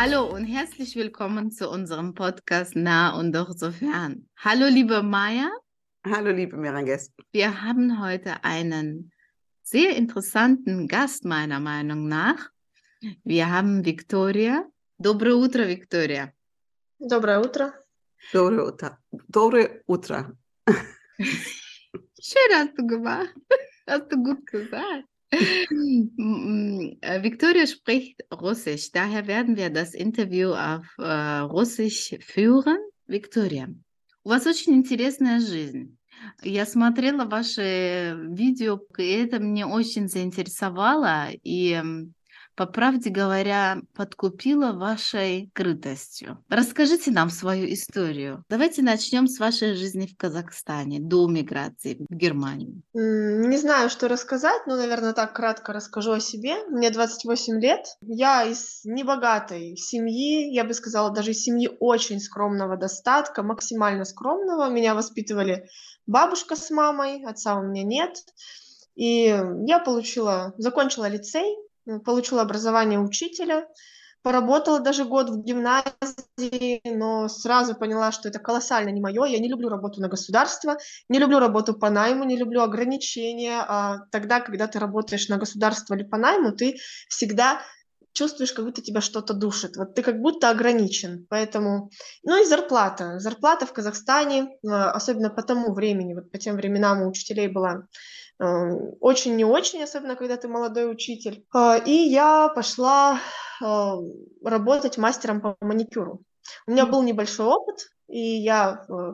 Hallo und herzlich willkommen zu unserem Podcast Nah und doch so fern. Hallo liebe Maya. Hallo liebe Miranges. Wir haben heute einen sehr interessanten Gast meiner Meinung nach. Wir haben Victoria. Доброе утро, Виктория. Доброе утро. Доброе утро. Доброе утро. Schön hast du gemacht. Hast du gut gesagt. Виктория spricht Russisch, daher werden wir das Интервью auf äh, Russisch führen. Виктория, у вас очень интересная жизнь. Я смотрела ваши видео, и это мне очень заинтересовало. И по правде говоря, подкупила вашей крытостью. Расскажите нам свою историю. Давайте начнем с вашей жизни в Казахстане до миграции в Германию. Не знаю, что рассказать, но, наверное, так кратко расскажу о себе. Мне 28 лет. Я из небогатой семьи, я бы сказала, даже семьи очень скромного достатка, максимально скромного. Меня воспитывали бабушка с мамой, отца у меня нет. И я получила, закончила лицей, получила образование учителя, поработала даже год в гимназии, но сразу поняла, что это колоссально не мое. Я не люблю работу на государство, не люблю работу по найму, не люблю ограничения. А тогда, когда ты работаешь на государство или по найму, ты всегда чувствуешь, как будто тебя что-то душит. Вот ты как будто ограничен. Поэтому, ну и зарплата. Зарплата в Казахстане, а, особенно по тому времени, вот по тем временам у учителей была очень не очень, особенно когда ты молодой учитель. А, и я пошла работать мастером по маникюру. У меня был небольшой опыт, и я, э,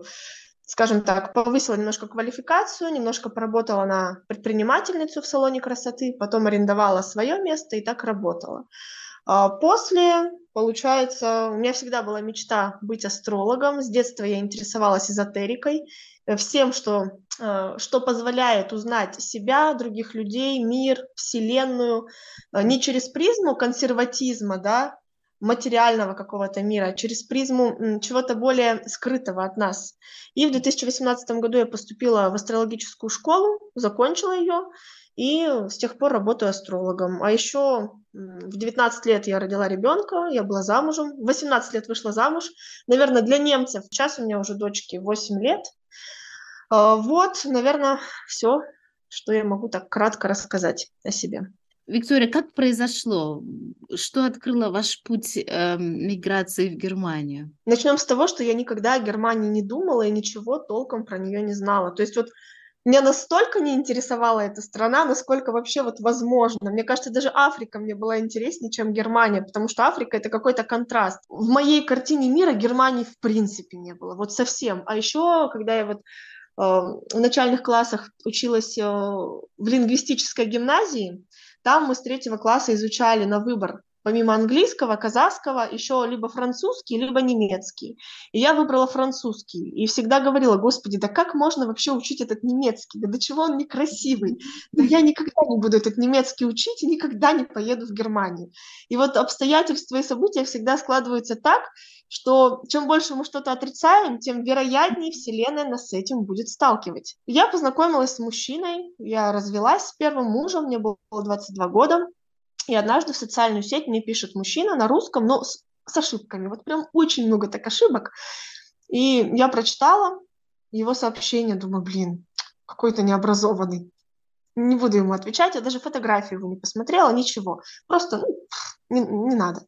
скажем так, повысила немножко квалификацию, немножко поработала на предпринимательницу в салоне красоты, потом арендовала свое место и так работала. А после, получается, у меня всегда была мечта быть астрологом. С детства я интересовалась эзотерикой, Э, всем, что, э, что позволяет узнать себя, других людей, мир, Вселенную, э, не через призму консерватизма, да, материального какого-то мира, а через призму чего-то более скрытого от нас. И в 2018 году я поступила в астрологическую школу, закончила ее, и с тех пор работаю астрологом. А еще в 19 лет я родила ребенка, я была замужем, в 18 лет вышла замуж. Наверное, для немцев, сейчас у меня уже дочке 8 лет, а, вот, наверное, все, что я могу так кратко рассказать о себе. Виктория, как произошло? Что открыло ваш путь э, миграции в Германию? Начнем с того, что я никогда о Германии не думала и ничего толком про нее не знала. То есть вот меня настолько не интересовала эта страна, насколько вообще вот возможно. Мне кажется, даже Африка мне была интереснее, чем Германия, потому что Африка это какой-то контраст. В моей картине мира Германии в принципе не было, вот совсем. А еще, когда я вот Э, в начальных классах училась э, в лингвистической гимназии, там мы с третьего класса изучали на выбор помимо английского, казахского, еще либо французский, либо немецкий. И я выбрала французский. И всегда говорила, господи, да как можно вообще учить этот немецкий? Да до чего он некрасивый? Да я никогда не буду этот немецкий учить и никогда не поеду в Германию. И вот обстоятельства и события всегда складываются так, что чем больше мы что-то отрицаем, тем вероятнее Вселенная нас с этим будет сталкивать. Я познакомилась с мужчиной, я развелась с первым мужем, мне было 22 года, и однажды в социальную сеть мне пишет мужчина на русском, но с, с ошибками. Вот прям очень много так ошибок. И я прочитала его сообщение, думаю, блин, какой-то необразованный. Не буду ему отвечать, я даже фотографию его не посмотрела, ничего. Просто ну, не, не надо.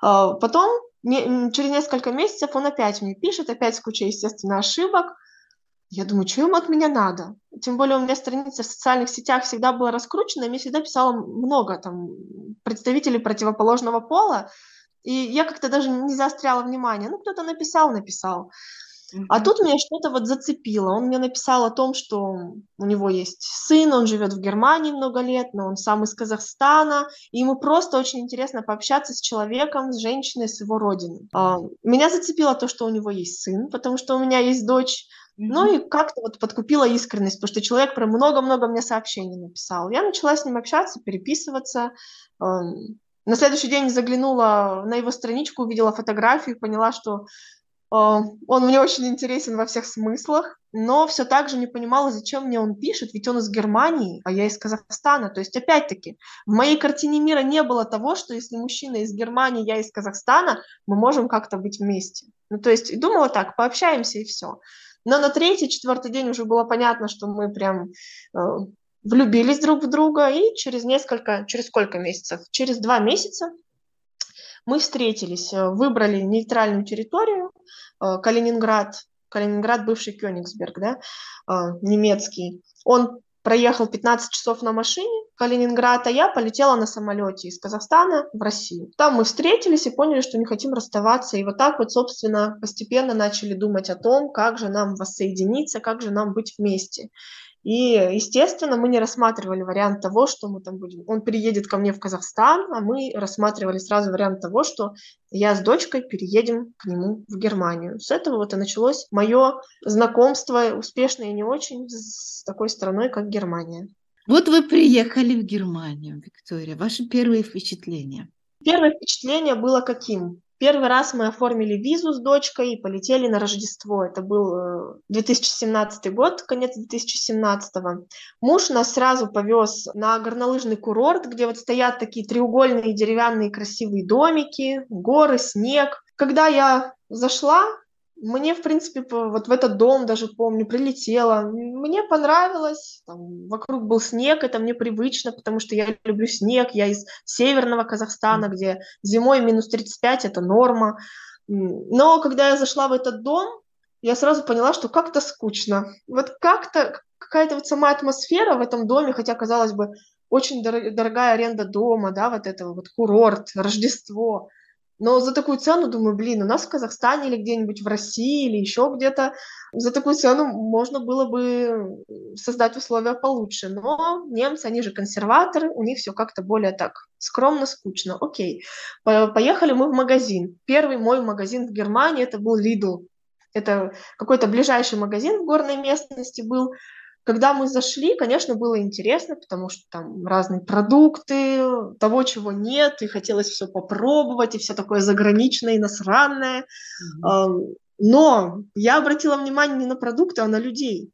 А, потом, не, через несколько месяцев он опять мне пишет, опять с кучей, естественно, ошибок. Я думаю, что ему от меня надо? Тем более у меня страница в социальных сетях всегда была раскручена, и мне всегда писало много там представителей противоположного пола, и я как-то даже не заостряла внимание. Ну, кто-то написал, написал. А тут меня что-то вот зацепило. Он мне написал о том, что у него есть сын, он живет в Германии много лет, но он сам из Казахстана, и ему просто очень интересно пообщаться с человеком, с женщиной, с его родины. А, меня зацепило то, что у него есть сын, потому что у меня есть дочь, ну и как-то вот подкупила искренность, потому что человек про много-много мне сообщений написал. Я начала с ним общаться, переписываться. На следующий день заглянула на его страничку, увидела фотографию, поняла, что он мне очень интересен во всех смыслах, но все так же не понимала, зачем мне он пишет, ведь он из Германии, а я из Казахстана. То есть, опять-таки, в моей картине мира не было того, что если мужчина из Германии, я из Казахстана, мы можем как-то быть вместе. Ну, то есть, думала так, пообщаемся и все. Но на третий, четвертый день уже было понятно, что мы прям э, влюбились друг в друга, и через несколько, через сколько месяцев? Через два месяца мы встретились, э, выбрали нейтральную территорию, э, Калининград, Калининград, бывший Кёнигсберг, да, немецкий. Он проехал 15 часов на машине Калининград, а я полетела на самолете из Казахстана в Россию. Там мы встретились и поняли, что не хотим расставаться, и вот так вот, собственно, постепенно начали думать о том, как же нам воссоединиться, как же нам быть вместе. И, естественно, мы не рассматривали вариант того, что мы там будем. Он переедет ко мне в Казахстан, а мы рассматривали сразу вариант того, что я с дочкой переедем к нему в Германию. С этого вот и началось мое знакомство, успешное и не очень, с такой страной, как Германия. Вот вы приехали в Германию, Виктория. Ваши первые впечатления? Первое впечатление было каким? Первый раз мы оформили визу с дочкой и полетели на Рождество. Это был 2017 э, год, конец 2017. Муж нас сразу повез на горнолыжный курорт, где вот стоят такие треугольные деревянные красивые домики, горы, снег. Когда я зашла, мне, в принципе, вот в этот дом даже помню, прилетела. Мне понравилось. Там, вокруг был снег, это мне привычно, потому что я люблю снег. Я из северного Казахстана, где зимой минус 35 это норма. Но когда я зашла в этот дом, я сразу поняла, что как-то скучно. Вот как-то какая-то вот сама атмосфера в этом доме, хотя, казалось бы, очень дорогая аренда дома, да, вот этого вот курорт, Рождество – но за такую цену, думаю, блин, у нас в Казахстане или где-нибудь в России или еще где-то за такую цену можно было бы создать условия получше. Но немцы, они же консерваторы, у них все как-то более так скромно, скучно. Окей, поехали мы в магазин. Первый мой магазин в Германии это был Lidl. Это какой-то ближайший магазин в горной местности был. Когда мы зашли, конечно, было интересно, потому что там разные продукты, того, чего нет, и хотелось все попробовать, и все такое заграничное, иностранное. Mm-hmm. Но я обратила внимание не на продукты, а на людей.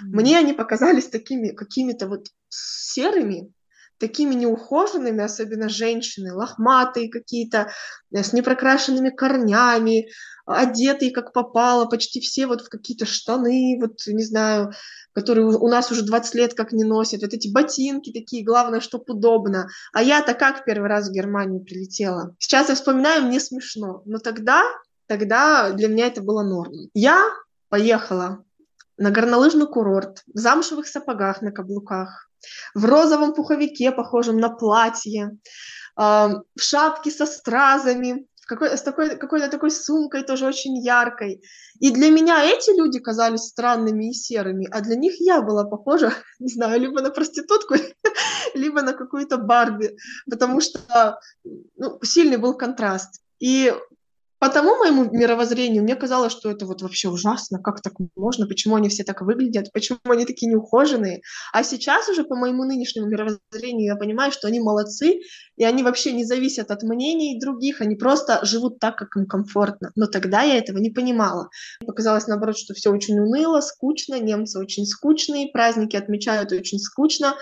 Mm-hmm. Мне они показались такими какими-то вот серыми, такими неухоженными, особенно женщины, лохматые какие-то, э, с непрокрашенными корнями, одетые как попало, почти все вот в какие-то штаны, вот, не знаю, которые у нас уже 20 лет как не носят, вот эти ботинки такие, главное, чтоб удобно. А я-то как первый раз в Германию прилетела? Сейчас я вспоминаю, мне смешно, но тогда, тогда для меня это было нормой. Я поехала на горнолыжный курорт в замшевых сапогах на каблуках, в розовом пуховике, похожем на платье, в шапке со стразами, какой, с такой, какой-то такой сумкой тоже очень яркой. И для меня эти люди казались странными и серыми, а для них я была похожа, не знаю, либо на проститутку, либо на какую-то Барби, потому что ну, сильный был контраст. И по тому моему мировоззрению мне казалось, что это вот вообще ужасно, как так можно, почему они все так выглядят, почему они такие неухоженные. А сейчас уже по моему нынешнему мировоззрению я понимаю, что они молодцы, и они вообще не зависят от мнений других, они просто живут так, как им комфортно. Но тогда я этого не понимала. Показалось, наоборот, что все очень уныло, скучно, немцы очень скучные, праздники отмечают очень скучно,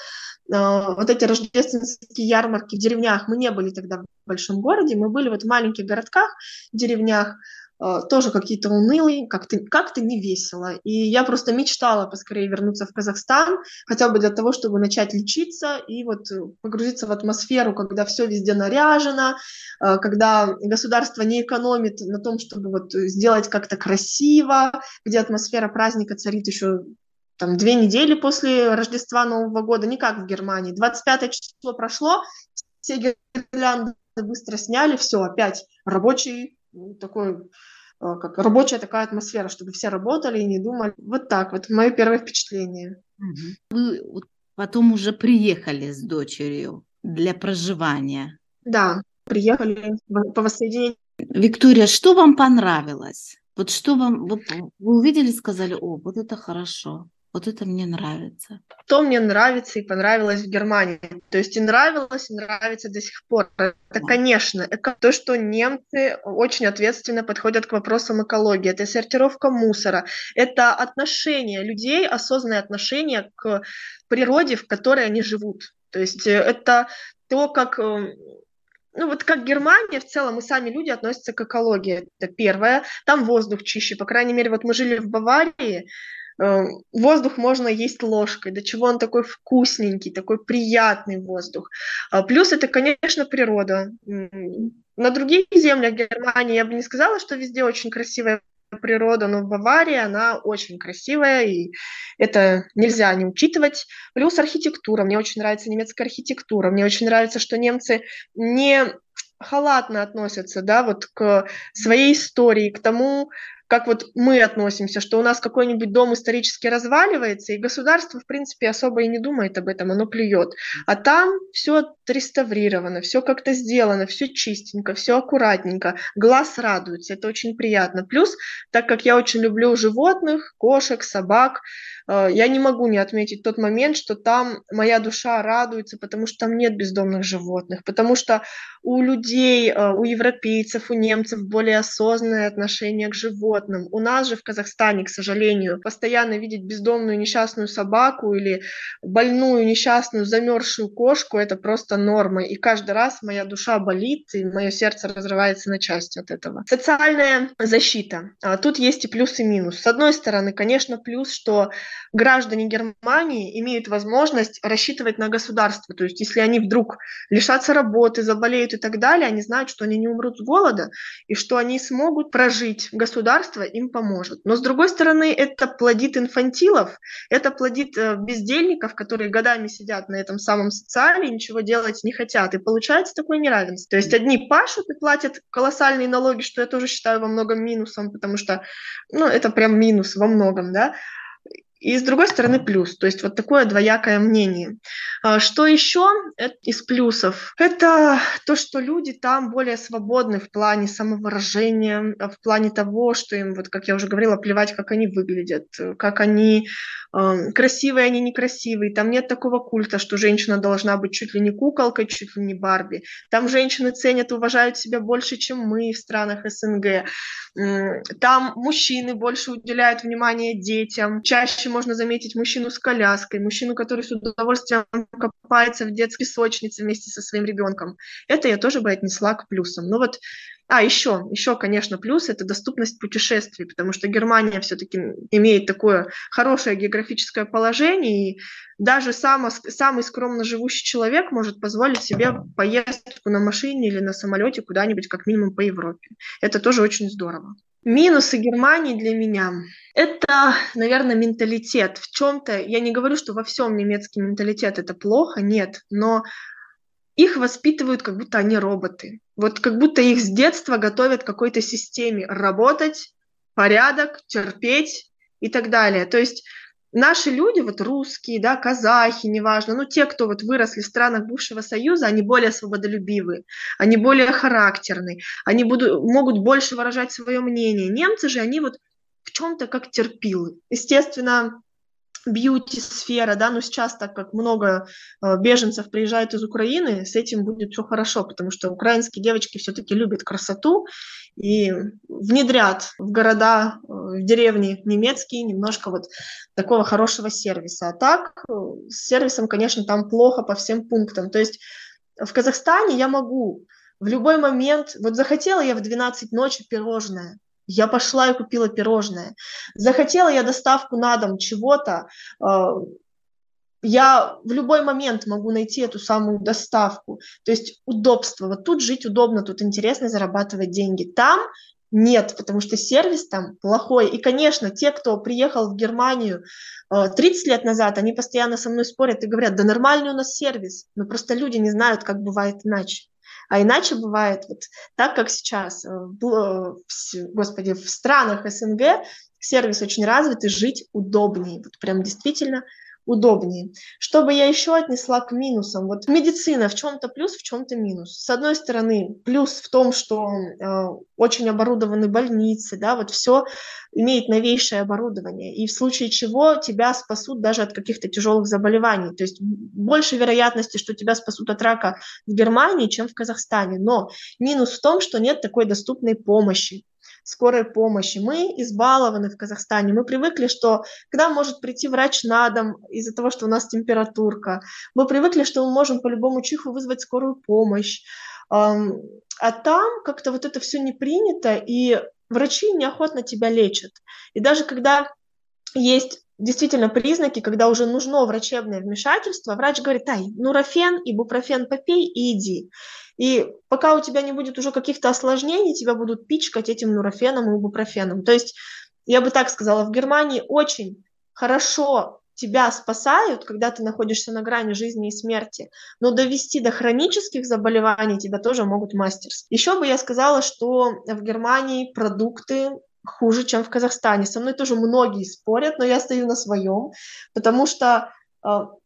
вот эти рождественские ярмарки в деревнях, мы не были тогда в большом городе, мы были вот в маленьких городках, деревнях, а, тоже какие-то унылые, как-то как не весело. И я просто мечтала поскорее вернуться в Казахстан, хотя бы для того, чтобы начать лечиться и вот погрузиться в атмосферу, когда все везде наряжено, а, когда государство не экономит на том, чтобы вот сделать как-то красиво, где атмосфера праздника царит еще там две недели после Рождества Нового года, не как в Германии. 25 число прошло, все гирлянды быстро сняли, все, опять рабочий такой как рабочая такая атмосфера, чтобы все работали и не думали. Вот так вот, мое первое впечатление. Вы потом уже приехали с дочерью для проживания. Да, приехали по воссоединению. Виктория, что вам понравилось? Вот что вам, вот вы увидели, сказали, о, вот это хорошо. Вот это мне нравится. Что мне нравится и понравилось в Германии. То есть и нравилось, и нравится до сих пор. Это, конечно, то, что немцы очень ответственно подходят к вопросам экологии. Это сортировка мусора, это отношение людей, осознанное отношение к природе, в которой они живут. То есть э, это то, как э, ну вот как Германия, в целом, и сами люди относятся к экологии. Это первое. Там воздух чище. По крайней мере, вот мы жили в Баварии, воздух можно есть ложкой, до чего он такой вкусненький, такой приятный воздух. А плюс это, конечно, природа. На других землях Германии я бы не сказала, что везде очень красивая природа, но в Баварии она очень красивая, и это нельзя не учитывать. Плюс архитектура. Мне очень нравится немецкая архитектура. Мне очень нравится, что немцы не халатно относятся, да, вот к своей истории, к тому, как вот мы относимся, что у нас какой-нибудь дом исторически разваливается, и государство, в принципе, особо и не думает об этом, оно плюет. А там все отреставрировано, все как-то сделано, все чистенько, все аккуратненько, глаз радуется, это очень приятно. Плюс, так как я очень люблю животных, кошек, собак, Э, я не могу не отметить тот момент, что там моя душа радуется, потому что там нет бездомных животных, потому что у людей, э, у европейцев, у немцев более осознанное отношение к животным. У нас же в Казахстане, к сожалению, постоянно видеть бездомную несчастную собаку или больную несчастную замерзшую кошку – это просто норма. И каждый раз моя душа болит, и мое сердце разрывается на части от этого. Социальная защита. А, тут есть и плюс, и минус. С одной стороны, конечно, плюс, что граждане Германии имеют возможность рассчитывать на государство. То есть если они вдруг лишатся работы, заболеют и так далее, они знают, что они не умрут с голода и что они смогут прожить. Государство им поможет. Но с другой стороны, это плодит инфантилов, это плодит э, бездельников, которые годами сидят на этом самом социале ничего делать не хотят. И получается такое неравенство. То есть одни пашут и платят колоссальные налоги, что я тоже считаю во многом минусом, потому что ну, это прям минус во многом, да, и с другой стороны плюс, то есть вот такое двоякое мнение. А, что еще из плюсов? Это то, что люди там более свободны в плане самовыражения, в плане того, что им, вот как я уже говорила, плевать, как они выглядят, как они красивые, они некрасивые. Там нет такого культа, что женщина должна быть чуть ли не куколкой, чуть ли не Барби. Там женщины ценят, уважают себя больше, чем мы в странах СНГ. Там мужчины больше уделяют внимание детям. Чаще можно заметить мужчину с коляской, мужчину, который с удовольствием копается в детской песочнице вместе со своим ребенком. Это я тоже бы отнесла к плюсам. Но вот а, еще, еще, конечно, плюс – это доступность путешествий, потому что Германия все-таки имеет такое хорошее географическое положение, и даже само, самый скромно живущий человек может позволить себе поездку на машине или на самолете куда-нибудь, как минимум, по Европе. Это тоже очень здорово. Минусы Германии для меня – это, наверное, менталитет. В чем-то, я не говорю, что во всем немецкий менталитет – это плохо, нет, но их воспитывают, как будто они роботы. Вот как будто их с детства готовят к какой-то системе работать, порядок, терпеть и так далее. То есть наши люди, вот русские, да, казахи, неважно, ну те, кто вот выросли в странах бывшего Союза, они более свободолюбивые, они более характерные, они будут, могут больше выражать свое мнение. Немцы же, они вот в чем-то как терпилы. Естественно, бьюти-сфера, да, но сейчас, так как много э, беженцев приезжают из Украины, с этим будет все хорошо, потому что украинские девочки все-таки любят красоту и внедрят в города, э, в деревни немецкие немножко вот такого хорошего сервиса. А так, э, с сервисом, конечно, там плохо по всем пунктам. То есть в Казахстане я могу в любой момент, вот захотела я в 12 ночи пирожное, я пошла и купила пирожное. Захотела я доставку на дом чего-то, а, я в любой момент могу найти эту самую доставку. То есть удобство. Вот тут жить удобно, тут интересно зарабатывать деньги. Там нет, потому что сервис там плохой. И, конечно, те, кто приехал в Германию 30 а, лет назад, они постоянно со мной спорят и говорят, да нормальный у нас сервис, но просто люди не знают, как бывает иначе. А иначе бывает вот так, как сейчас, э, в, господи, в странах СНГ сервис очень развит и жить удобнее, вот прям действительно удобнее. Что бы я еще отнесла к минусам? Вот медицина в чем-то плюс, в чем-то минус. С одной стороны, плюс в том, что э, очень оборудованы больницы, да, вот все имеет новейшее оборудование, и в случае чего тебя спасут даже от каких-то тяжелых заболеваний. То есть больше вероятности, что тебя спасут от рака в Германии, чем в Казахстане. Но минус в том, что нет такой доступной помощи скорой помощи. Мы избалованы в Казахстане. Мы привыкли, что когда может прийти врач на дом из-за того, что у нас температурка, мы привыкли, что мы можем по любому чиху вызвать скорую помощь. А там как-то вот это все не принято, и врачи неохотно тебя лечат. И даже когда есть действительно признаки, когда уже нужно врачебное вмешательство, врач говорит, ай, нурофен, ибупрофен попей и иди. И пока у тебя не будет уже каких-то осложнений, тебя будут пичкать этим нурофеном и ибупрофеном. То есть, я бы так сказала, в Германии очень хорошо тебя спасают, когда ты находишься на грани жизни и смерти, но довести до хронических заболеваний тебя тоже могут мастерски. Еще бы я сказала, что в Германии продукты хуже, чем в Казахстане. Со мной тоже многие спорят, но я стою на своем, потому что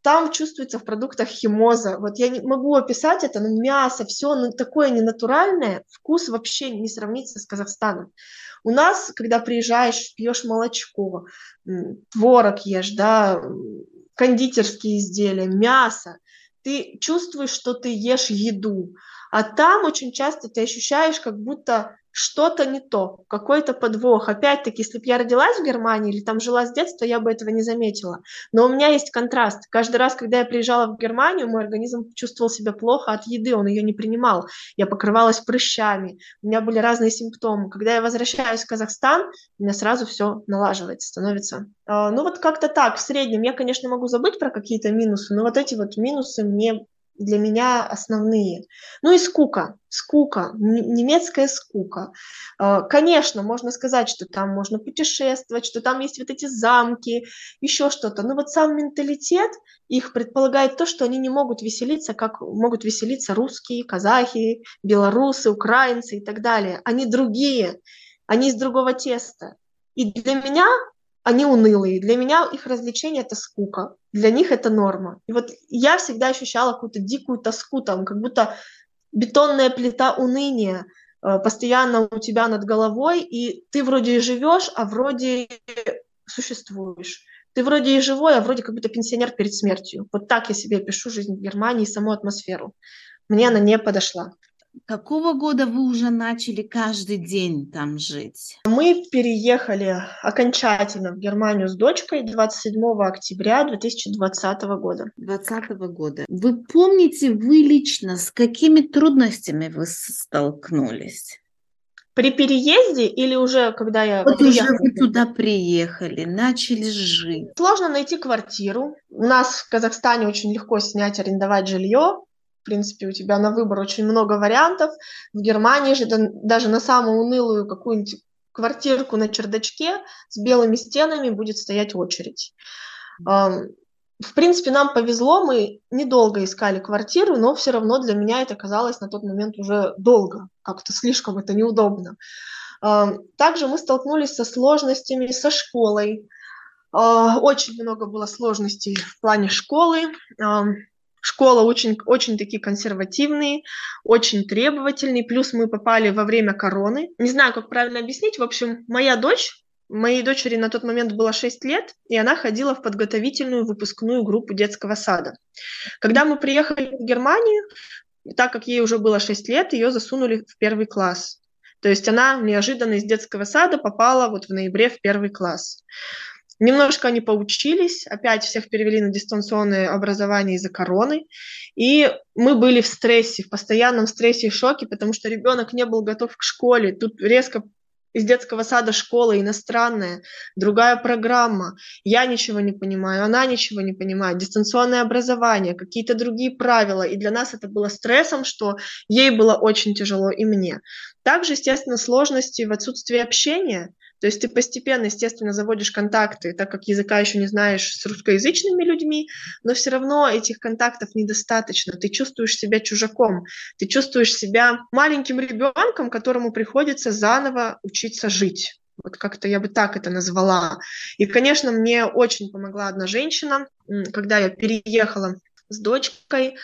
там чувствуется в продуктах химоза. Вот я не могу описать это, но мясо, все ну, такое ненатуральное, вкус вообще не сравнится с Казахстаном. У нас, когда приезжаешь, пьешь молочко, творог ешь, да, кондитерские изделия, мясо, ты чувствуешь, что ты ешь еду. А там очень часто ты ощущаешь, как будто что-то не то, какой-то подвох. Опять-таки, если бы я родилась в Германии или там жила с детства, я бы этого не заметила. Но у меня есть контраст. Каждый раз, когда я приезжала в Германию, мой организм чувствовал себя плохо от еды, он ее не принимал. Я покрывалась прыщами, у меня были разные симптомы. Когда я возвращаюсь в Казахстан, у меня сразу все налаживается, становится. А, ну вот как-то так, в среднем. Я, конечно, могу забыть про какие-то минусы, но вот эти вот минусы мне для меня основные. Ну и скука, скука, немецкая скука. А, конечно, можно сказать, что там можно путешествовать, что там есть вот эти замки, еще что-то. Но вот сам менталитет их предполагает то, что они не могут веселиться, как могут веселиться русские, казахи, белорусы, украинцы и так далее. Они другие, они из другого теста. И для меня они унылые. Для меня их развлечение – это скука. Для них это норма. И вот я всегда ощущала какую-то дикую тоску там, как будто бетонная плита уныния э, постоянно у тебя над головой, и ты вроде и живешь, а вроде существуешь. Ты вроде и живой, а вроде как будто пенсионер перед смертью. Вот так я себе пишу жизнь в Германии, саму атмосферу. Мне она не подошла. Какого года вы уже начали каждый день там жить? Мы переехали окончательно в Германию с дочкой 27 октября 2020 года. 2020 года. Вы помните, вы лично с какими трудностями вы столкнулись? При переезде или уже когда я вот приехала? уже вы туда приехали, начали жить. Сложно найти квартиру. У нас в Казахстане очень легко снять, арендовать жилье в принципе, у тебя на выбор очень много вариантов. В Германии же даже на самую унылую какую-нибудь квартирку на чердачке с белыми стенами будет стоять очередь. В принципе, нам повезло, мы недолго искали квартиру, но все равно для меня это казалось на тот момент уже долго, как-то слишком это неудобно. Также мы столкнулись со сложностями со школой. А, очень много было сложностей в плане школы. Школа очень, очень такие консервативные, очень требовательные. Плюс мы попали во время короны. Не знаю, как правильно объяснить. В общем, моя дочь, моей дочери на тот момент было 6 лет, и она ходила в подготовительную выпускную группу детского сада. Когда мы приехали в Германию, так как ей уже было 6 лет, ее засунули в первый класс. То есть она неожиданно из детского сада попала вот в ноябре в первый класс. Немножко они поучились, опять всех перевели на дистанционное образование из-за короны, и мы были в стрессе, в постоянном стрессе и шоке, потому что ребенок не был готов к школе, тут резко из детского сада школа иностранная, другая программа, я ничего не понимаю, она ничего не понимает, дистанционное образование, какие-то другие правила, и для нас это было стрессом, что ей было очень тяжело и мне. Также, естественно, сложности в отсутствии общения, То есть ты постепенно, естественно, заводишь контакты, так как языка еще не знаешь с русскоязычными людьми, но все равно этих контактов недостаточно. Ты чувствуешь себя чужаком, ты чувствуешь себя маленьким ребенком, которому приходится заново учиться жить. Вот как-то я бы так это назвала. И, конечно, мне очень помогла одна женщина, когда я переехала с дочкой.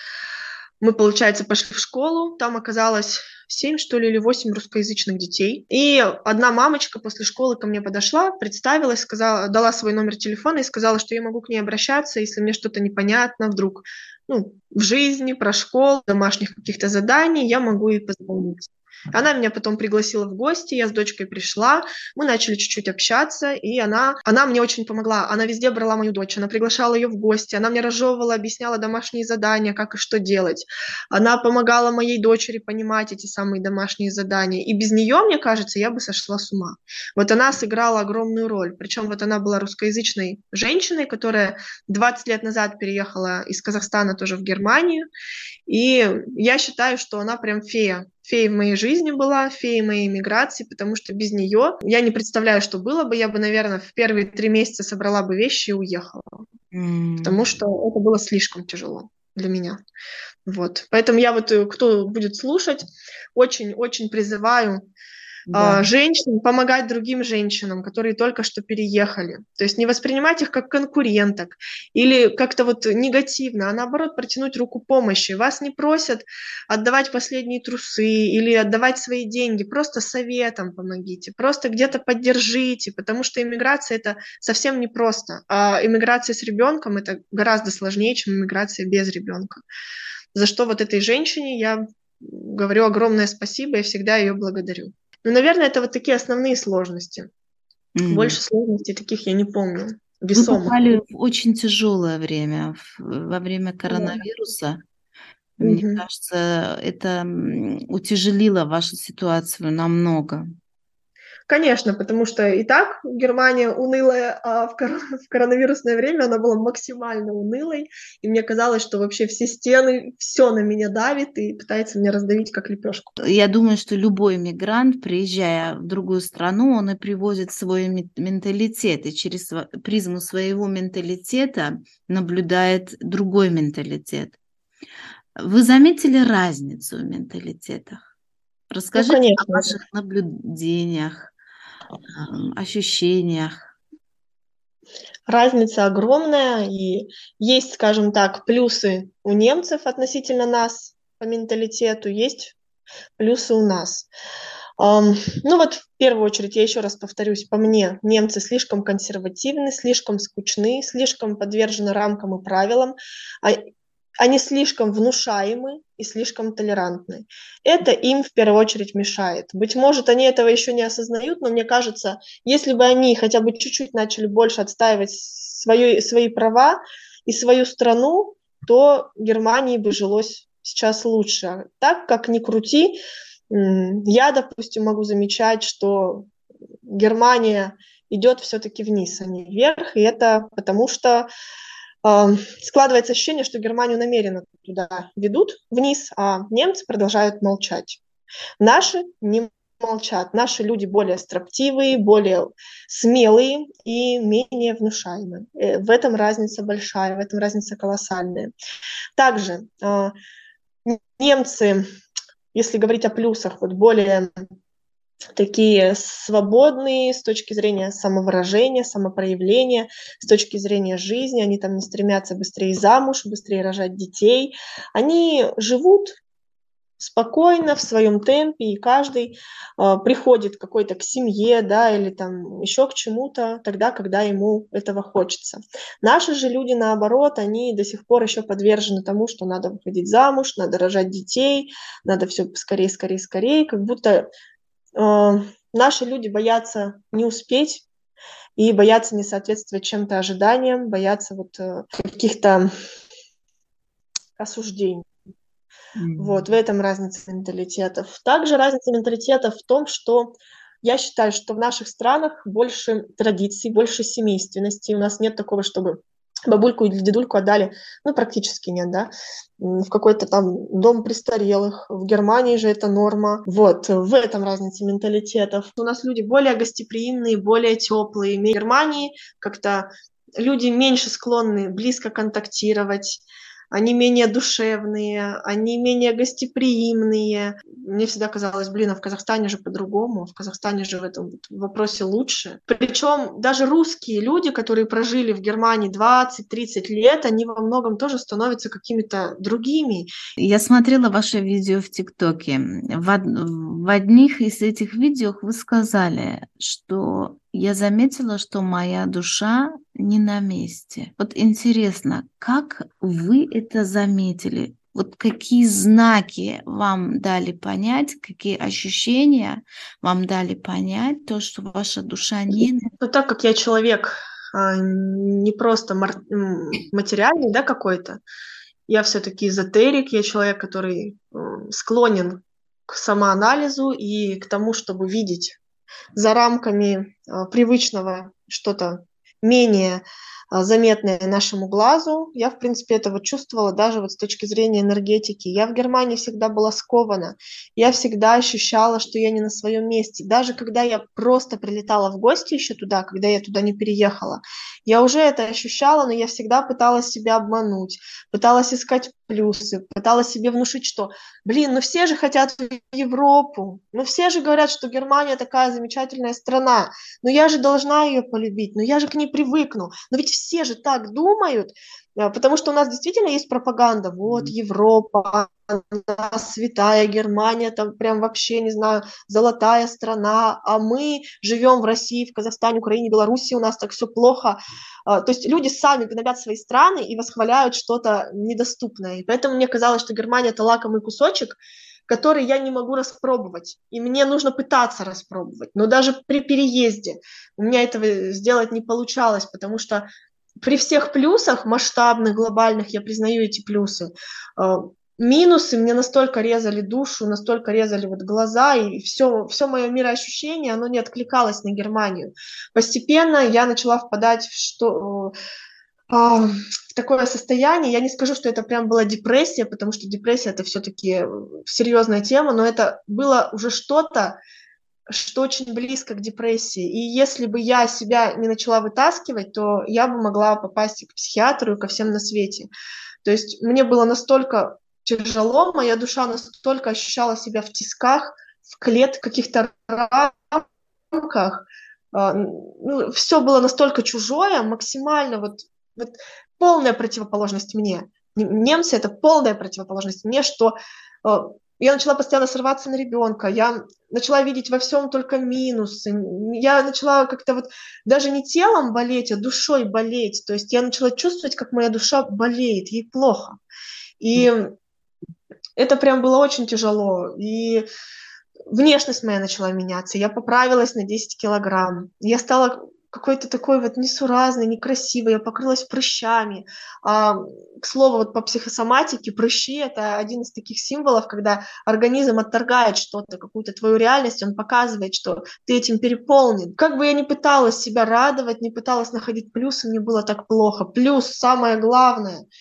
Мы, получается, пошли в школу, там оказалось семь, что ли, или восемь русскоязычных детей. И одна мамочка после школы ко мне подошла, представилась, сказала, дала свой номер телефона и сказала, что я могу к ней обращаться, если мне что-то непонятно вдруг ну, в жизни, про школу, домашних каких-то заданий, я могу ей позвонить. Она меня потом пригласила в гости, я с дочкой пришла, мы начали чуть-чуть общаться, и она, она мне очень помогла. Она везде брала мою дочь, она приглашала ее в гости, она мне разжевывала, объясняла домашние задания, как и что делать. Она помогала моей дочери понимать эти самые домашние задания. И без нее, мне кажется, я бы сошла с ума. Вот она сыграла огромную роль. Причем вот она была русскоязычной женщиной, которая 20 лет назад переехала из Казахстана тоже в Германию. И я считаю, что она прям фея феей в моей жизни была, феей моей миграции, потому что без нее я не представляю, что было бы. Я бы, наверное, в первые три месяца собрала бы вещи и уехала. Mm. Потому что это было слишком тяжело для меня. Вот. Поэтому я вот, э, кто будет слушать, очень-очень призываю да. А, женщин, помогать другим женщинам, которые только что переехали. То есть не воспринимать их как конкуренток или как-то вот негативно, а наоборот протянуть руку помощи. Вас не просят отдавать последние трусы или отдавать свои деньги, просто советом помогите, просто где-то поддержите, потому что иммиграция это совсем непросто, а иммиграция с ребенком это гораздо сложнее, чем иммиграция без ребенка. За что вот этой женщине я говорю огромное спасибо и всегда ее благодарю. Ну, наверное, это вот такие основные сложности. Mm. Больше сложностей таких я не помню. Весомых. Вы попали в очень тяжелое время, во время коронавируса. Yeah. Мне mm-hmm. кажется, это утяжелило вашу ситуацию намного. Конечно, потому что и так Германия унылая, а в, кор- в коронавирусное время она была максимально унылой, и мне казалось, что вообще все стены, все на меня давит и пытается меня раздавить как лепешку. Я думаю, что любой мигрант, приезжая в другую страну, он и привозит свой менталитет, и через призму своего менталитета наблюдает другой менталитет. Вы заметили разницу в менталитетах? Расскажите ну, о ваших наблюдениях ощущениях? Разница огромная, и есть, скажем так, плюсы у немцев относительно нас по менталитету, есть плюсы у нас. Um, ну вот в первую очередь, я еще раз повторюсь, по мне, немцы слишком консервативны, слишком скучны, слишком подвержены рамкам и правилам. А они слишком внушаемы и слишком толерантны. Это им в первую очередь мешает. Быть может, они этого еще не осознают, но мне кажется, если бы они хотя бы чуть-чуть начали больше отстаивать свое, свои права и свою страну, то Германии бы жилось сейчас лучше. Так как ни крути, я, допустим, могу замечать, что Германия идет все-таки вниз, а не вверх, и это потому что складывается ощущение, что Германию намеренно туда ведут вниз, а немцы продолжают молчать. Наши не молчат. Наши люди более строптивые, более смелые и менее внушаемые. Э, в этом разница большая, в этом разница колоссальная. Также а, немцы, если говорить о плюсах, вот более такие свободные с точки зрения самовыражения, самопроявления, с точки зрения жизни. Они там не стремятся быстрее замуж, быстрее рожать детей. Они живут спокойно в своем темпе, и каждый э, приходит какой-то к семье, да, или там еще к чему-то тогда, когда ему этого хочется. Наши же люди, наоборот, они до сих пор еще подвержены тому, что надо выходить замуж, надо рожать детей, надо все скорее, скорее, скорее, как будто наши люди боятся не успеть и боятся не соответствовать чем-то ожиданиям, боятся вот э, каких-то осуждений. Mm-hmm. Вот в этом разница менталитетов. Также разница менталитетов в том, что я считаю, что в наших странах больше традиций, больше семейственности. У нас нет такого, чтобы бабульку или дедульку отдали, ну, практически нет, да, в какой-то там дом престарелых. В Германии же это норма. Вот, в этом разница менталитетов. У нас люди более гостеприимные, более теплые. В Германии как-то люди меньше склонны близко контактировать, они менее душевные, они менее гостеприимные. Мне всегда казалось, блин, а в Казахстане же по-другому, в Казахстане же в этом вопросе лучше. Причем даже русские люди, которые прожили в Германии 20-30 лет, они во многом тоже становятся какими-то другими. Я смотрела ваше видео в ТикТоке. В, в одних из этих видео вы сказали, что я заметила, что моя душа не на месте. Вот интересно, как вы это заметили? Вот какие знаки вам дали понять, какие ощущения вам дали понять, то, что ваша душа не... Ну, так как я человек а, не просто материальный, да, какой-то, я все-таки эзотерик, я человек, который склонен к самоанализу и к тому, чтобы видеть за рамками а, привычного что-то менее а, заметное нашему глазу. Я, в принципе, это вот чувствовала даже вот с точки зрения энергетики. Я в Германии всегда была скована. Я всегда ощущала, что я не на своем месте. Даже когда я просто прилетала в гости еще туда, когда я туда не переехала, я уже это ощущала, но я всегда пыталась себя обмануть, пыталась искать плюсы, пыталась себе внушить, что, блин, ну все же хотят в Европу, ну все же говорят, что Германия такая замечательная страна, но я же должна ее полюбить, но я же к ней привыкну. Но ведь все же так думают, э, потому что у нас действительно есть пропаганда. Вот Европа, она святая Германия, там прям вообще, не знаю, золотая страна, а мы живем в России, в Казахстане, Украине, Беларуси, у нас так все плохо. А, то есть люди сами гнобят свои страны и восхваляют что-то недоступное. И поэтому мне казалось, что Германия – это лакомый кусочек, который я не могу распробовать. И мне нужно пытаться распробовать. Но даже при переезде у меня этого сделать не получалось, потому что при всех плюсах, масштабных, глобальных, я признаю эти плюсы, а, минусы мне настолько резали душу, настолько резали вот глаза, и все, все мое мироощущение, оно не откликалось на Германию. Постепенно я начала впадать в что а, в такое состояние. Я не скажу, что это прям была депрессия, потому что депрессия это все-таки серьезная тема, но это было уже что-то, что очень близко к депрессии. И если бы я себя не начала вытаскивать, то я бы могла попасть к психиатру и ко всем на свете. То есть мне было настолько тяжело, моя душа настолько ощущала себя в тисках, в клет каких-то рамках, а, ну, все было настолько чужое, максимально вот, вот полная противоположность мне. Немцы это полная противоположность мне, что а, я начала постоянно срываться на ребенка, я начала видеть во всем только минусы, я начала как-то вот даже не телом болеть, а душой болеть, то есть я начала чувствовать, как моя душа болеет, ей плохо. И это прям было очень тяжело. И внешность моя начала меняться. Я поправилась на 10 килограмм. Я стала какой-то такой вот несуразный, некрасивый, я покрылась прыщами. А, к слову, вот по психосоматике прыщи – это один из таких символов, когда организм отторгает что-то, какую-то твою реальность, он показывает, что ты этим переполнен. Как бы я ни пыталась себя радовать, не пыталась находить плюсы, мне было так плохо. Плюс, самое главное –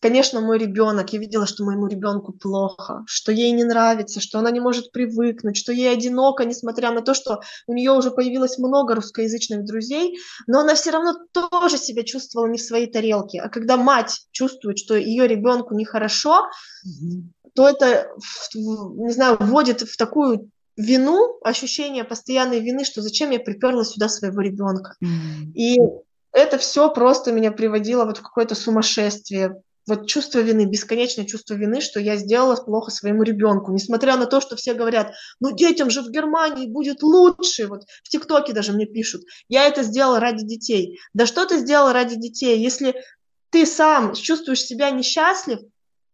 Конечно, мой ребенок, я видела, что моему ребенку плохо, что ей не нравится, что она не может привыкнуть, что ей одиноко, несмотря на то, что у нее уже появилось много русскоязычных друзей, но она все равно тоже себя чувствовала не в своей тарелке. А когда мать чувствует, что ее ребенку нехорошо, mm-hmm. то это, не знаю, вводит в такую вину, ощущение постоянной вины, что зачем я приперла сюда своего ребенка. Mm-hmm. И это все просто меня приводило вот в какое-то сумасшествие, вот чувство вины, бесконечное чувство вины, что я сделала плохо своему ребенку, несмотря на то, что все говорят, ну детям же в Германии будет лучше, вот в ТикТоке даже мне пишут, я это сделала ради детей. Да что ты сделала ради детей, если ты сам чувствуешь себя несчастлив,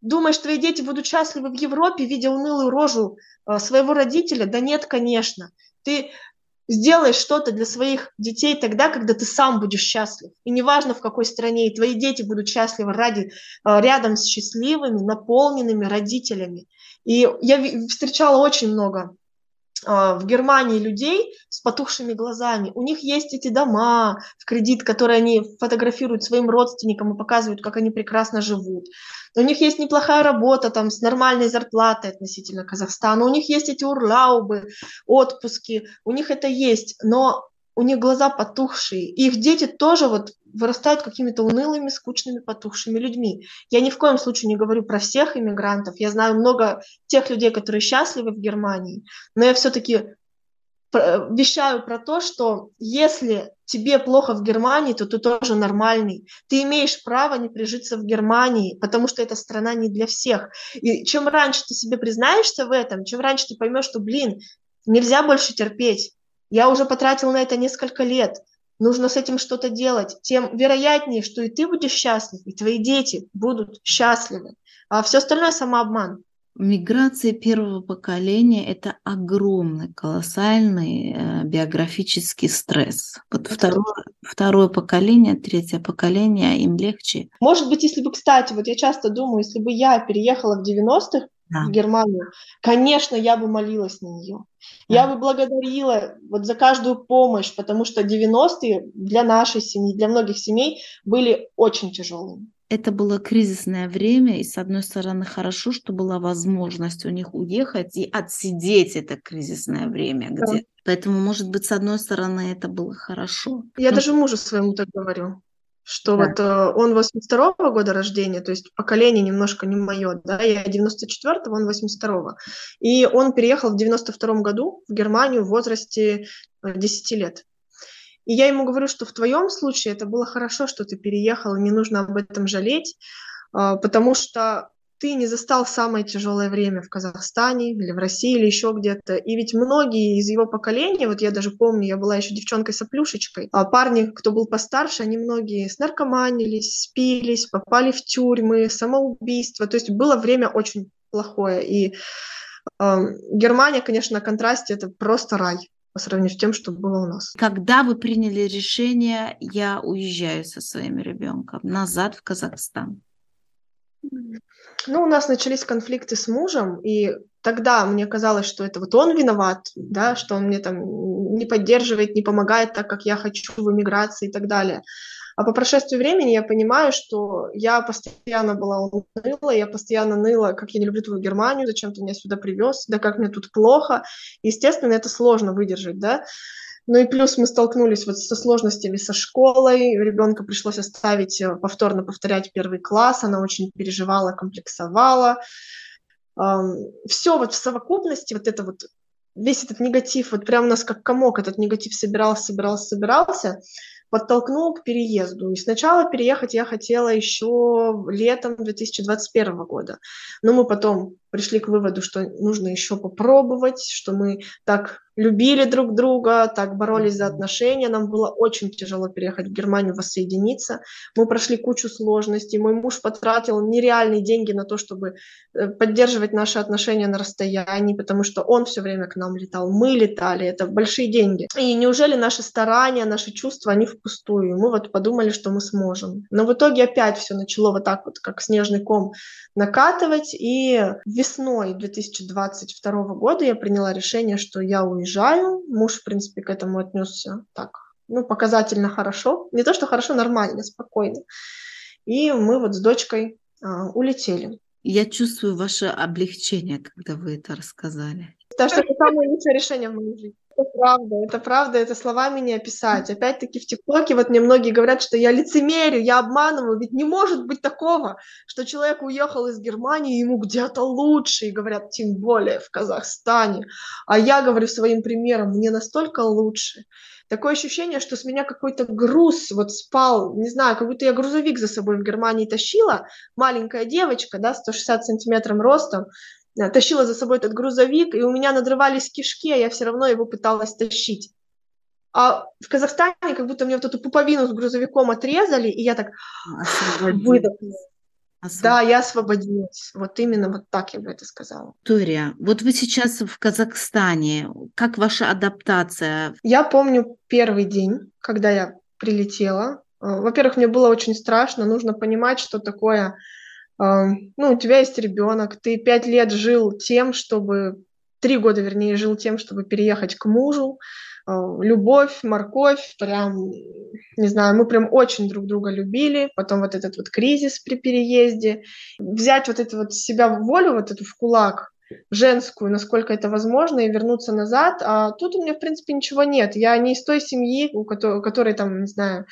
думаешь, твои дети будут счастливы в Европе, видя унылую рожу э, своего родителя? Да нет, конечно. Ты сделаешь что-то для своих детей тогда, когда ты сам будешь счастлив. И неважно, в какой стране, и твои дети будут счастливы ради, э, рядом с счастливыми, наполненными родителями. И я встречала очень много в Германии людей с потухшими глазами. У них есть эти дома в кредит, которые они фотографируют своим родственникам и показывают, как они прекрасно живут. У них есть неплохая работа там с нормальной зарплатой относительно Казахстана. У них есть эти урлаубы, отпуски. У них это есть. Но у них глаза потухшие. И их дети тоже вот вырастают какими-то унылыми, скучными, потухшими людьми. Я ни в коем случае не говорю про всех иммигрантов. Я знаю много тех людей, которые счастливы в Германии, но я все-таки вещаю про то, что если тебе плохо в Германии, то ты тоже нормальный. Ты имеешь право не прижиться в Германии, потому что эта страна не для всех. И чем раньше ты себе признаешься в этом, чем раньше ты поймешь, что, блин, нельзя больше терпеть, я уже потратил на это несколько лет, нужно с этим что-то делать, тем вероятнее, что и ты будешь счастлив, и твои дети будут счастливы. А все остальное самообман. Миграция первого поколения – это огромный, колоссальный э, биографический стресс. Вот второе, второе поколение, третье поколение, им легче. Может быть, если бы, кстати, вот я часто думаю, если бы я переехала в 90-х, да. в Германию, конечно, я бы молилась на нее. Да. Я бы благодарила вот за каждую помощь, потому что 90-е для нашей семьи, для многих семей были очень тяжелыми. Это было кризисное время, и с одной стороны хорошо, что была возможность у них уехать и отсидеть это кризисное время да. где. Поэтому, может быть, с одной стороны это было хорошо. Я Но... даже мужу своему так говорю что да. вот э, он 82-го года рождения, то есть поколение немножко не мое, да, я 94-го, он 82-го. И он переехал в 92-м году в Германию в возрасте 10 э, лет. И я ему говорю, что в твоем случае это было хорошо, что ты переехал, и не нужно об этом жалеть, э, потому что ты не застал самое тяжелое время в Казахстане или в России или еще где-то. И ведь многие из его поколения, вот я даже помню, я была еще девчонкой-соплюшечкой, а парни, кто был постарше, они многие снаркоманились, спились, попали в тюрьмы, самоубийство. То есть было время очень плохое. И э, Германия, конечно, на контрасте это просто рай по сравнению с тем, что было у нас. Когда вы приняли решение, я уезжаю со своим ребенком назад в Казахстан? Ну, у нас начались конфликты с мужем, и тогда мне казалось, что это вот он виноват, да, что он мне там не поддерживает, не помогает так, как я хочу в эмиграции и так далее. А по прошествии времени я понимаю, что я постоянно была уныла, я постоянно ныла, как я не люблю твою Германию, зачем ты меня сюда привез, да как мне тут плохо. Естественно, это сложно выдержать, да. Ну и плюс мы столкнулись вот со сложностями со школой, ребенка пришлось оставить э, повторно повторять первый класс, она очень переживала, комплексовала. Все вот в совокупности, вот это вот весь этот негатив, вот прям у нас как комок этот негатив собирался, собирался, собирался, подтолкнул к переезду. И сначала переехать я хотела еще летом 2021 года, но мы потом пришли к выводу, что нужно еще попробовать, что мы так любили друг друга, так боролись за отношения. Нам было очень тяжело переехать в Германию, воссоединиться. Мы прошли кучу сложностей. Мой муж потратил нереальные деньги на то, чтобы э, поддерживать наши отношения на расстоянии, потому что он все время к нам летал, мы летали. Это большие деньги. И неужели наши старания, наши чувства, они впустую? Мы вот подумали, что мы сможем. Но в итоге опять все начало вот так вот, как снежный ком накатывать. И весной 2022 года я приняла решение, что я уезжаю. Муж, в принципе, к этому отнесся так, ну, показательно хорошо. Не то, что хорошо, нормально, спокойно. И мы вот с дочкой а, улетели. Я чувствую ваше облегчение, когда вы это рассказали. Потому что это самое лучшее решение в моей жизни. Это правда, это правда, это словами не описать. Опять-таки в ТикТоке вот мне многие говорят, что я лицемерю, я обманываю, ведь не может быть такого, что человек уехал из Германии, ему где-то лучше, и говорят, тем более в Казахстане. А я говорю своим примером, мне настолько лучше. Такое ощущение, что с меня какой-то груз вот спал, не знаю, как будто я грузовик за собой в Германии тащила, маленькая девочка, да, 160 сантиметров ростом, тащила за собой этот грузовик, и у меня надрывались кишки, а я все равно его пыталась тащить. А в Казахстане как будто мне вот эту пуповину с грузовиком отрезали, и я так выдохнула. Да, я освободилась. Вот именно вот так я бы это сказала. Виктория, вот вы сейчас в Казахстане. Как ваша адаптация? Я помню первый день, когда я прилетела. Э, во-первых, мне было очень страшно. Нужно понимать, что такое ну, у тебя есть ребенок, ты пять лет жил тем, чтобы три года, вернее, жил тем, чтобы переехать к мужу. Любовь, морковь, прям, не знаю, мы прям очень друг друга любили. Потом вот этот вот кризис при переезде. Взять вот это вот себя в волю, вот эту в кулак, женскую, насколько это возможно, и вернуться назад. А тут у меня, в принципе, ничего нет. Я не из той семьи, у которой, которой там, не знаю,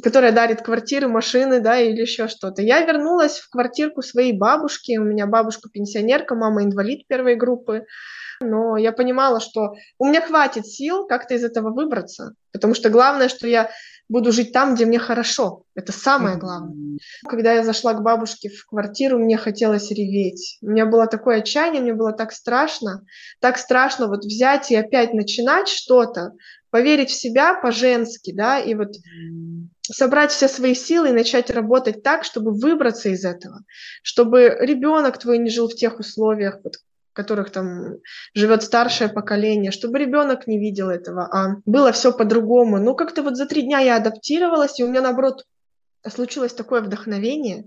которая дарит квартиры, машины, да, или еще что-то. Я вернулась в квартирку своей бабушки. У меня бабушка пенсионерка, мама инвалид первой группы. Но я понимала, что у меня хватит сил как-то из этого выбраться. Потому что главное, что я буду жить там, где мне хорошо. Это самое главное. Когда я зашла к бабушке в квартиру, мне хотелось реветь. У меня было такое отчаяние, мне было так страшно. Так страшно вот взять и опять начинать что-то, поверить в себя по-женски, да, и вот собрать все свои силы и начать работать так, чтобы выбраться из этого, чтобы ребенок твой не жил в тех условиях, в которых там живет старшее поколение, чтобы ребенок не видел этого, а было все по-другому. Ну, как-то вот за три дня я адаптировалась, и у меня, наоборот, случилось такое вдохновение.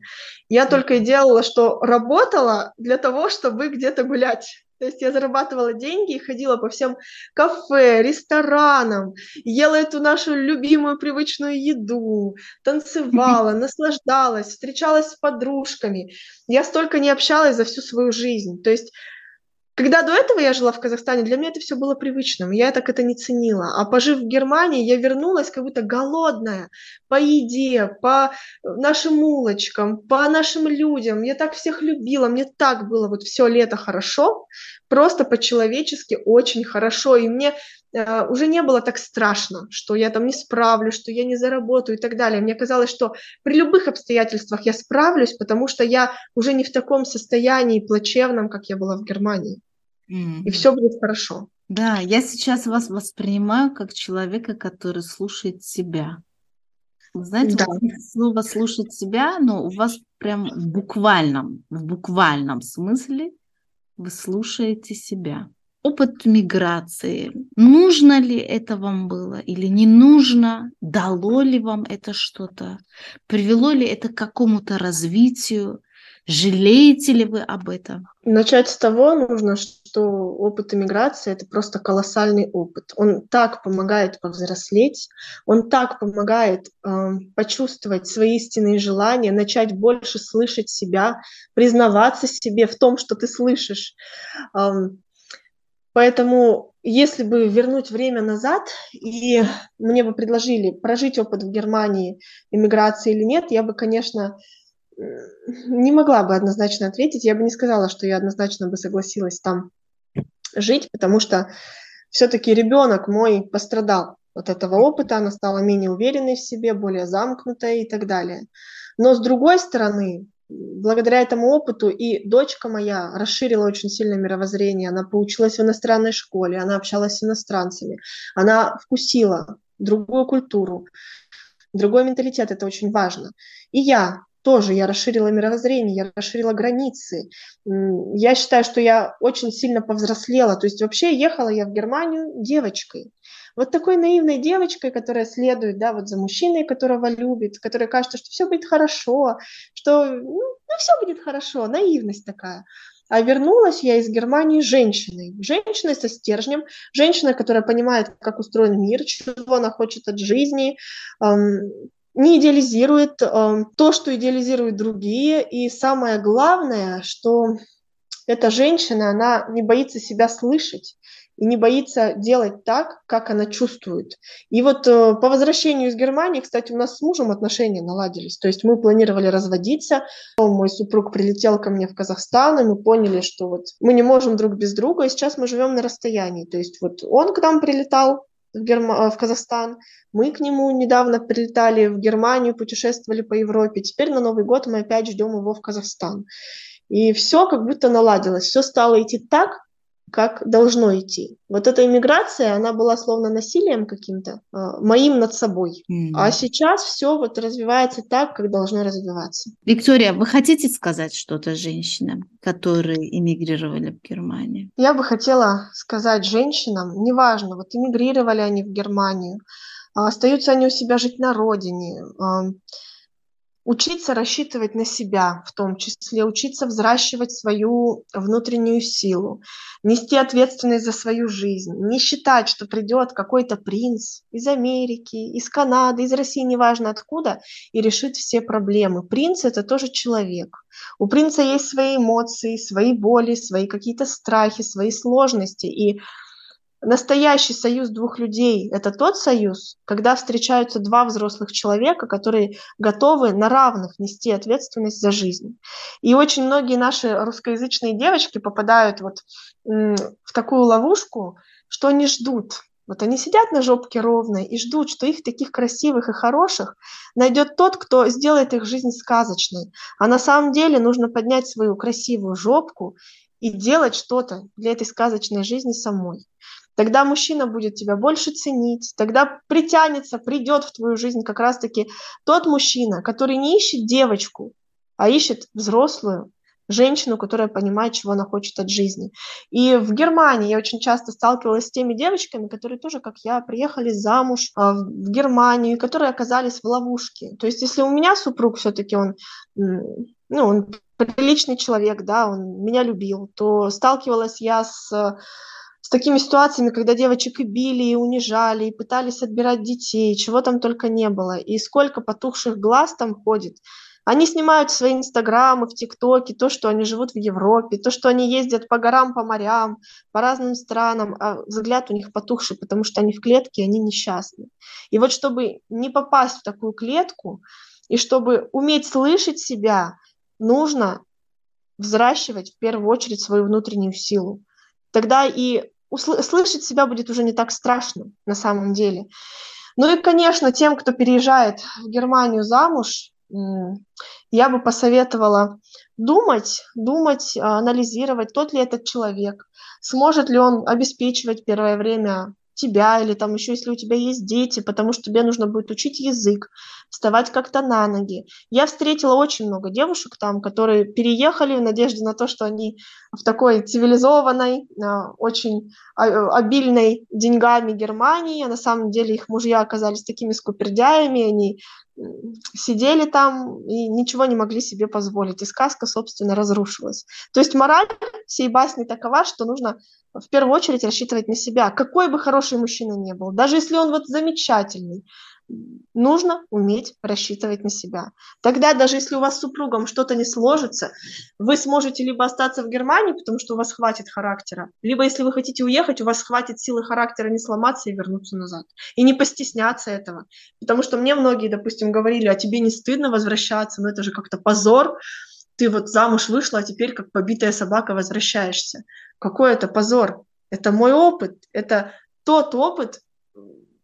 Я только и делала, что работала для того, чтобы где-то гулять. То есть я зарабатывала деньги и ходила по всем кафе, ресторанам, ела эту нашу любимую привычную еду, танцевала, наслаждалась, встречалась с подружками. Я столько не общалась за всю свою жизнь. То есть когда до этого я жила в Казахстане, для меня это все было привычным, я так это не ценила. А пожив в Германии, я вернулась как будто голодная по еде, по нашим улочкам, по нашим людям. Я так всех любила, мне так было вот все лето хорошо, просто по-человечески очень хорошо. И мне э, уже не было так страшно, что я там не справлюсь, что я не заработаю и так далее. Мне казалось, что при любых обстоятельствах я справлюсь, потому что я уже не в таком состоянии плачевном, как я была в Германии и все будет хорошо. Да, я сейчас вас воспринимаю как человека, который слушает себя. Вы знаете, да. слово слушать себя, но у вас прям в буквальном, в буквальном смысле вы слушаете себя. Опыт миграции. Нужно ли это вам было или не нужно? Дало ли вам это что-то? Привело ли это к какому-то развитию? Жалеете ли вы об этом? Начать с того нужно, что опыт иммиграции это просто колоссальный опыт. Он так помогает повзрослеть, он так помогает э, почувствовать свои истинные желания, начать больше слышать себя, признаваться себе в том, что ты слышишь. Э, поэтому, если бы вернуть время назад и мне бы предложили прожить опыт в Германии, иммиграции или нет, я бы, конечно, не могла бы однозначно ответить. Я бы не сказала, что я однозначно бы согласилась там жить, потому что все-таки ребенок мой пострадал от этого опыта, она стала менее уверенной в себе, более замкнутой и так далее. Но с другой стороны, благодаря этому опыту и дочка моя расширила очень сильно мировоззрение, она поучилась в иностранной школе, она общалась с иностранцами, она вкусила другую культуру, другой менталитет, это очень важно. И я тоже я расширила мировоззрение, я расширила границы. Я считаю, что я очень сильно повзрослела. То есть вообще ехала я в Германию девочкой. Вот такой наивной девочкой, которая следует, да, вот за мужчиной, которого любит, которая кажется, что все будет хорошо, что ну, ну все будет хорошо, наивность такая. А вернулась я из Германии женщиной. Женщиной со стержнем, женщиной, которая понимает, как устроен мир, чего она хочет от жизни, не идеализирует э, то, что идеализируют другие. И самое главное, что эта женщина, она не боится себя слышать и не боится делать так, как она чувствует. И вот э, по возвращению из Германии, кстати, у нас с мужем отношения наладились. То есть мы планировали разводиться. Мой супруг прилетел ко мне в Казахстан, и мы поняли, что вот мы не можем друг без друга, и сейчас мы живем на расстоянии. То есть вот он к нам прилетал, в, Герма... в Казахстан. Мы к нему недавно прилетали в Германию, путешествовали по Европе. Теперь на Новый год мы опять ждем его в Казахстан. И все как будто наладилось, все стало идти так, как должно идти. Вот эта иммиграция, она была словно насилием каким-то, э, моим над собой. Mm. А сейчас все вот развивается так, как должно развиваться. Виктория, вы хотите сказать что-то женщинам, которые эмигрировали в Германию? Я бы хотела сказать женщинам, неважно, вот эмигрировали они в Германию, а остаются они у себя жить на родине, учиться рассчитывать на себя, в том числе учиться взращивать свою внутреннюю силу, нести ответственность за свою жизнь, не считать, что придет какой-то принц из Америки, из Канады, из России, неважно откуда, и решит все проблемы. Принц это тоже человек. У принца есть свои эмоции, свои боли, свои какие-то страхи, свои сложности, и настоящий союз двух людей – это тот союз, когда встречаются два взрослых человека, которые готовы на равных нести ответственность за жизнь. И очень многие наши русскоязычные девочки попадают вот в такую ловушку, что они ждут. Вот они сидят на жопке ровно и ждут, что их таких красивых и хороших найдет тот, кто сделает их жизнь сказочной. А на самом деле нужно поднять свою красивую жопку и делать что-то для этой сказочной жизни самой тогда мужчина будет тебя больше ценить, тогда притянется, придет в твою жизнь как раз-таки тот мужчина, который не ищет девочку, а ищет взрослую, женщину, которая понимает, чего она хочет от жизни. И в Германии я очень часто сталкивалась с теми девочками, которые тоже, как я, приехали замуж а, в Германию, которые оказались в ловушке. То есть если у меня супруг все-таки он, ну, он приличный человек, да, он меня любил, то сталкивалась я с с такими ситуациями, когда девочек и били, и унижали, и пытались отбирать детей, чего там только не было, и сколько потухших глаз там ходит. Они снимают свои инстаграмы, в ТикТоке, то, что они живут в Европе, то, что они ездят по горам, по морям, по разным странам, а взгляд у них потухший, потому что они в клетке, и они несчастны. И вот чтобы не попасть в такую клетку, и чтобы уметь слышать себя, нужно взращивать в первую очередь свою внутреннюю силу. Тогда и услышать себя будет уже не так страшно на самом деле. Ну и, конечно, тем, кто переезжает в Германию замуж, я бы посоветовала думать, думать, анализировать, тот ли этот человек, сможет ли он обеспечивать первое время тебя или там еще если у тебя есть дети, потому что тебе нужно будет учить язык, вставать как-то на ноги. Я встретила очень много девушек там, которые переехали в надежде на то, что они в такой цивилизованной, а, очень а, обильной деньгами Германии, а на самом деле их мужья оказались такими скупердяями, они сидели там и ничего не могли себе позволить, и сказка, собственно, разрушилась. То есть мораль всей басни такова, что нужно в первую очередь рассчитывать на себя, какой бы хороший мужчина ни был, даже если он вот замечательный, нужно уметь рассчитывать на себя. Тогда даже если у вас с супругом что-то не сложится, вы сможете либо остаться в Германии, потому что у вас хватит характера, либо если вы хотите уехать, у вас хватит силы характера не сломаться и вернуться назад. И не постесняться этого. Потому что мне многие, допустим, говорили, а тебе не стыдно возвращаться, ну это же как-то позор, ты вот замуж вышла, а теперь как побитая собака возвращаешься. Какой это позор? Это мой опыт, это тот опыт,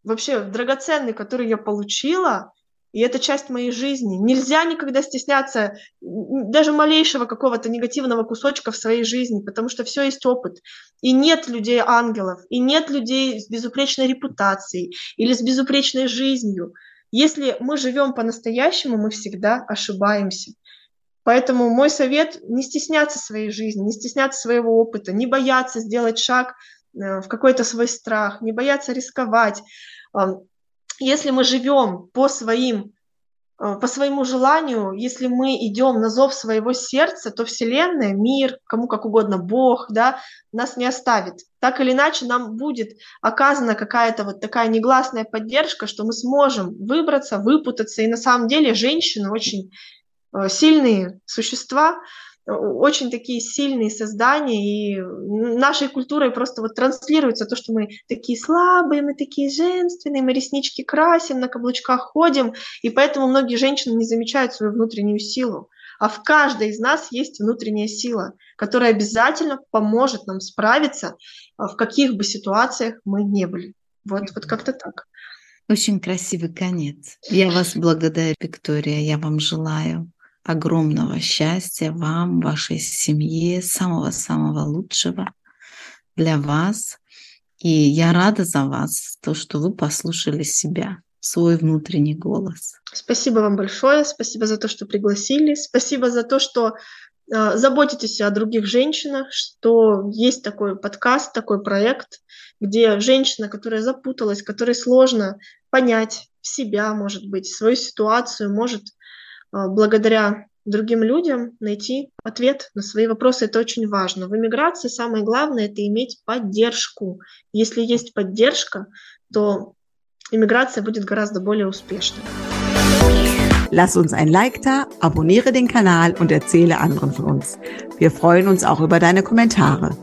вообще драгоценный, который я получила, и это часть моей жизни. Нельзя никогда стесняться даже малейшего какого-то негативного кусочка в своей жизни, потому что все есть опыт. И нет людей-ангелов, и нет людей с безупречной репутацией или с безупречной жизнью. Если мы живем по-настоящему, мы всегда ошибаемся. Поэтому мой совет – не стесняться своей жизни, не стесняться своего опыта, не бояться сделать шаг в какой-то свой страх, не бояться рисковать. Если мы живем по своим э, по своему желанию, если мы идем на зов своего сердца, то Вселенная, мир, кому как угодно, Бог, да, нас не оставит. Так или иначе, нам будет оказана какая-то вот такая негласная поддержка, что мы сможем выбраться, выпутаться. И на самом деле женщины очень Э, сильные существа, э, очень такие сильные создания, и нашей культурой просто вот транслируется то, что мы такие слабые, мы такие женственные, мы реснички красим, на каблучках ходим, и поэтому многие женщины не замечают свою внутреннюю силу. А в каждой из нас есть внутренняя сила, которая обязательно поможет нам справиться, э, в каких бы ситуациях мы не были. Вот, вот как-то так. Очень красивый конец. Я вас благодарю, Виктория. Я вам желаю огромного счастья вам, вашей семье, самого-самого лучшего для вас. И я рада за вас, то, что вы послушали себя, свой внутренний голос. Спасибо вам большое, спасибо за то, что пригласили, спасибо за то, что э, заботитесь о других женщинах, что есть такой подкаст, такой проект, где женщина, которая запуталась, которой сложно понять себя, может быть, свою ситуацию, может благодаря другим людям найти ответ на свои вопросы. Это очень важно. В эмиграции самое главное – это иметь поддержку. Если есть поддержка, то иммиграция будет гораздо более успешной. Lass uns ein Like da, abonniere den Kanal und erzähle anderen von uns. Wir freuen uns auch über deine Kommentare.